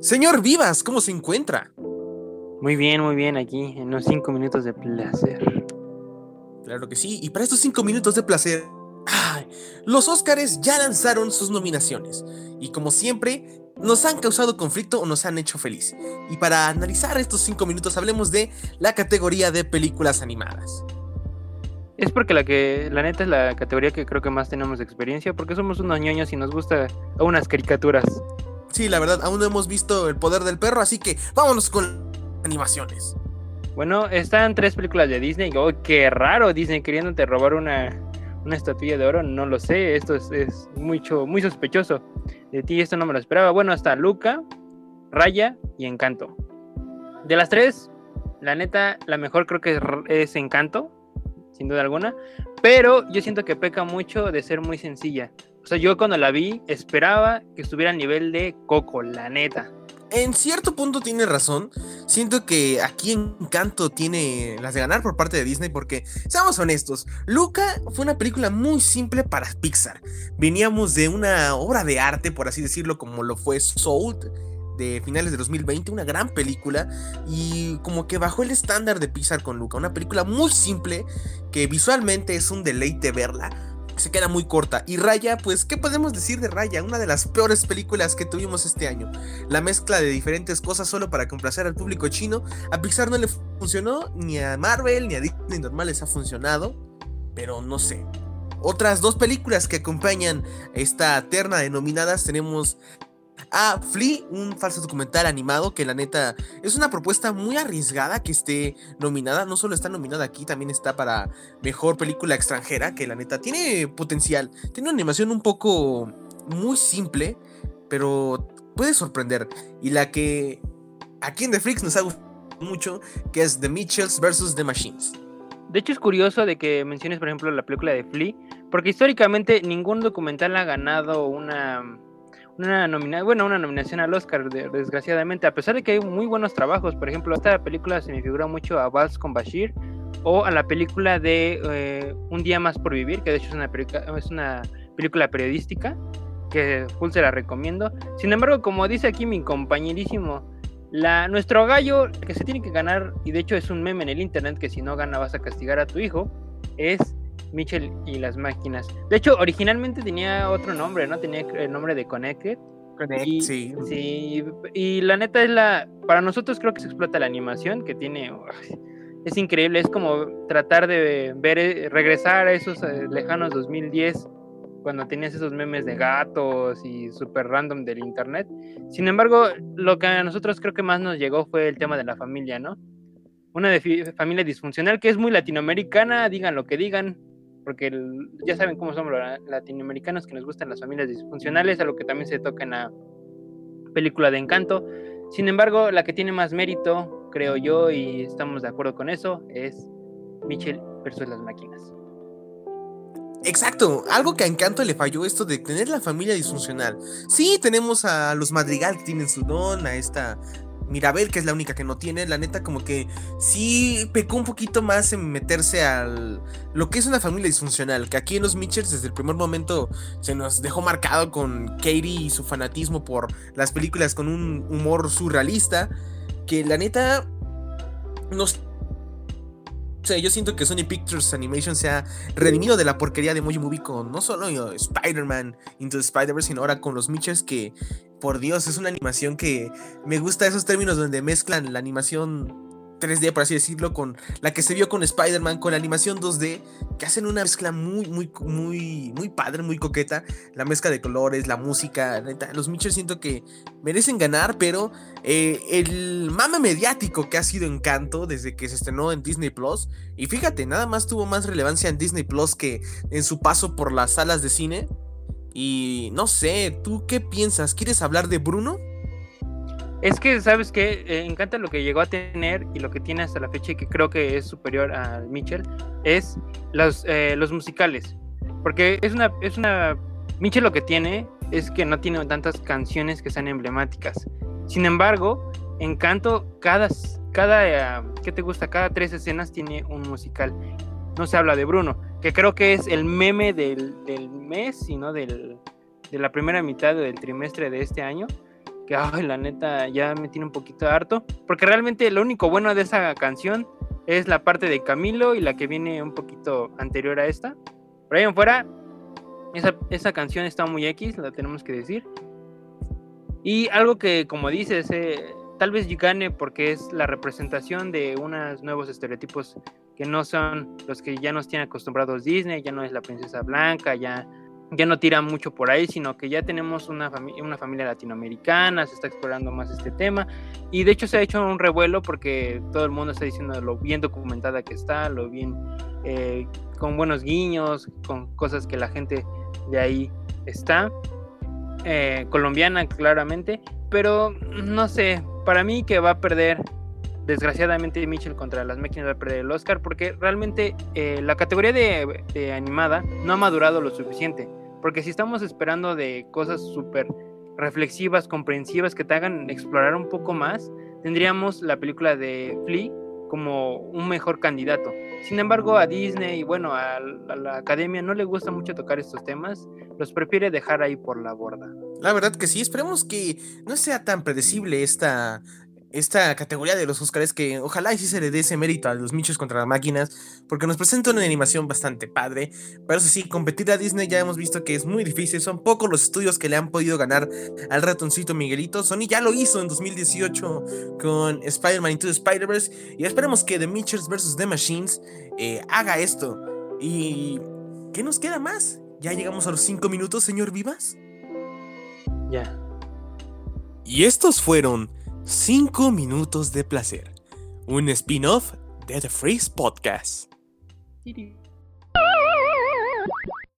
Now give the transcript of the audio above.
Señor Vivas, ¿cómo se encuentra? Muy bien, muy bien, aquí en unos cinco minutos de placer. Claro que sí, y para estos cinco minutos de placer, los Óscares ya lanzaron sus nominaciones, y como siempre, nos han causado conflicto o nos han hecho feliz. Y para analizar estos cinco minutos, hablemos de la categoría de películas animadas. Es porque la que, la neta, es la categoría que creo que más tenemos experiencia, porque somos unos ñoños y nos gusta unas caricaturas. Sí, la verdad, aún no hemos visto El Poder del Perro, así que vámonos con animaciones. Bueno, están tres películas de Disney. Oh, qué raro Disney queriéndote robar una, una estatuilla de oro. No lo sé, esto es, es mucho, muy sospechoso. De ti esto no me lo esperaba. Bueno, hasta Luca, Raya y Encanto. De las tres, la neta, la mejor creo que es Encanto sin duda alguna, pero yo siento que peca mucho de ser muy sencilla. O sea, yo cuando la vi esperaba que estuviera al nivel de Coco, la neta. En cierto punto tiene razón. Siento que aquí Encanto tiene las de ganar por parte de Disney porque, seamos honestos, Luca fue una película muy simple para Pixar. Veníamos de una obra de arte, por así decirlo, como lo fue Soul, de finales de 2020, una gran película y como que bajó el estándar de Pixar con Luca, una película muy simple que visualmente es un deleite verla, se queda muy corta. Y Raya, pues, ¿qué podemos decir de Raya? Una de las peores películas que tuvimos este año. La mezcla de diferentes cosas solo para complacer al público chino. A Pixar no le funcionó, ni a Marvel, ni a Disney normal les ha funcionado. Pero no sé. Otras dos películas que acompañan esta terna denominadas tenemos a Flea, un falso documental animado que la neta es una propuesta muy arriesgada que esté nominada. No solo está nominada aquí, también está para mejor película extranjera, que la neta tiene potencial. Tiene una animación un poco muy simple, pero puede sorprender. Y la que aquí en The Freaks nos ha gustado mucho, que es The Mitchells vs. The Machines. De hecho, es curioso de que menciones, por ejemplo, la película de Flea, porque históricamente ningún documental ha ganado una una nominación, bueno, una nominación al Oscar, desgraciadamente, a pesar de que hay muy buenos trabajos. Por ejemplo, esta película se me figura mucho a Vals con Bashir o a la película de eh, Un día más por vivir, que de hecho es una, es una película periodística que full se la recomiendo. Sin embargo, como dice aquí mi compañerísimo, la, nuestro gallo que se tiene que ganar, y de hecho es un meme en el internet que si no gana vas a castigar a tu hijo, es Mitchell y las máquinas. De hecho, originalmente tenía otro nombre, ¿no? Tenía el nombre de Connected. y, sí. sí. Y la neta es la. Para nosotros creo que se explota la animación que tiene. Es increíble, es como tratar de ver, eh, regresar a esos eh, lejanos 2010 cuando tenías esos memes de gatos y super random del internet. Sin embargo, lo que a nosotros creo que más nos llegó fue el tema de la familia, ¿no? Una de familia disfuncional que es muy latinoamericana, digan lo que digan, porque ya saben cómo somos los latinoamericanos que nos gustan las familias disfuncionales, a lo que también se toca en la película de Encanto. Sin embargo, la que tiene más mérito, creo yo, y estamos de acuerdo con eso, es Michelle versus las máquinas. Exacto, algo que a Encanto le falló esto de tener la familia disfuncional. Sí, tenemos a los Madrigal que tienen su don, a esta Mirabel, que es la única que no tiene, la neta como que sí pecó un poquito más en meterse al lo que es una familia disfuncional, que aquí en los Mitchells desde el primer momento se nos dejó marcado con Katie y su fanatismo por las películas con un humor surrealista, que la neta nos yo siento que Sony Pictures Animation se ha redimido de la porquería de Emoji Movie con no solo Spider-Man Into the Spider-Verse, sino ahora con los Mitchells que por Dios, es una animación que me gusta esos términos donde mezclan la animación 3D, por así decirlo, con la que se vio con Spider-Man, con la animación 2D, que hacen una mezcla muy, muy, muy, muy padre, muy coqueta. La mezcla de colores, la música, los Mitchell siento que merecen ganar, pero eh, el mame mediático que ha sido Encanto desde que se estrenó en Disney Plus, y fíjate, nada más tuvo más relevancia en Disney Plus que en su paso por las salas de cine. Y no sé, ¿tú qué piensas? ¿Quieres hablar de Bruno? Es que, ¿sabes qué? Eh, encanta lo que llegó a tener y lo que tiene hasta la fecha y que creo que es superior a Mitchell, es los, eh, los musicales. Porque es una, es una... Mitchell lo que tiene es que no tiene tantas canciones que sean emblemáticas. Sin embargo, Encanto, cada, cada, eh, ¿qué te gusta? Cada tres escenas tiene un musical. No se habla de Bruno que creo que es el meme del, del mes, sino del, de la primera mitad del trimestre de este año, que, ay, la neta, ya me tiene un poquito harto. Porque realmente lo único bueno de esa canción es la parte de Camilo y la que viene un poquito anterior a esta. Por ahí en fuera, esa, esa canción está muy X, la tenemos que decir. Y algo que, como dices, eh, tal vez gane porque es la representación de unos nuevos estereotipos que no son los que ya nos tienen acostumbrados Disney, ya no es la princesa blanca, ya, ya no tira mucho por ahí, sino que ya tenemos una, una familia latinoamericana, se está explorando más este tema y de hecho se ha hecho un revuelo porque todo el mundo está diciendo lo bien documentada que está, lo bien eh, con buenos guiños, con cosas que la gente de ahí está. Eh, colombiana claramente, pero no sé, para mí que va a perder desgraciadamente Mitchell contra las máquinas va a perder el Oscar porque realmente eh, la categoría de, animada no ha madurado lo suficiente. Porque si estamos esperando de cosas súper reflexivas, comprensivas, que te hagan explorar un poco más, tendríamos la película de Flea como un mejor candidato. Sin embargo, a Disney y bueno, a, a, la academia no le gusta mucho tocar estos temas, los prefiere dejar ahí por la borda. La verdad que sí, esperemos que no sea tan predecible esta esta categoría de los Oscars que ojalá y sí se le dé ese mérito a los Michos contra las máquinas, porque nos presenta una animación bastante padre. Pero eso sí, competir a Disney ya hemos visto que es muy difícil, son pocos los estudios que le han podido ganar al ratoncito Miguelito. Sony ya lo hizo en 2018 con Spider-Man Into the Spider-Verse, y esperemos que The Mitchells vs. The Machines eh, haga esto. ¿Y qué nos queda más? ¿Ya llegamos a los 5 minutos, señor Vivas? Ya. Y estos fueron 5 minutos de placer, un spin-off de The Freeze Podcast.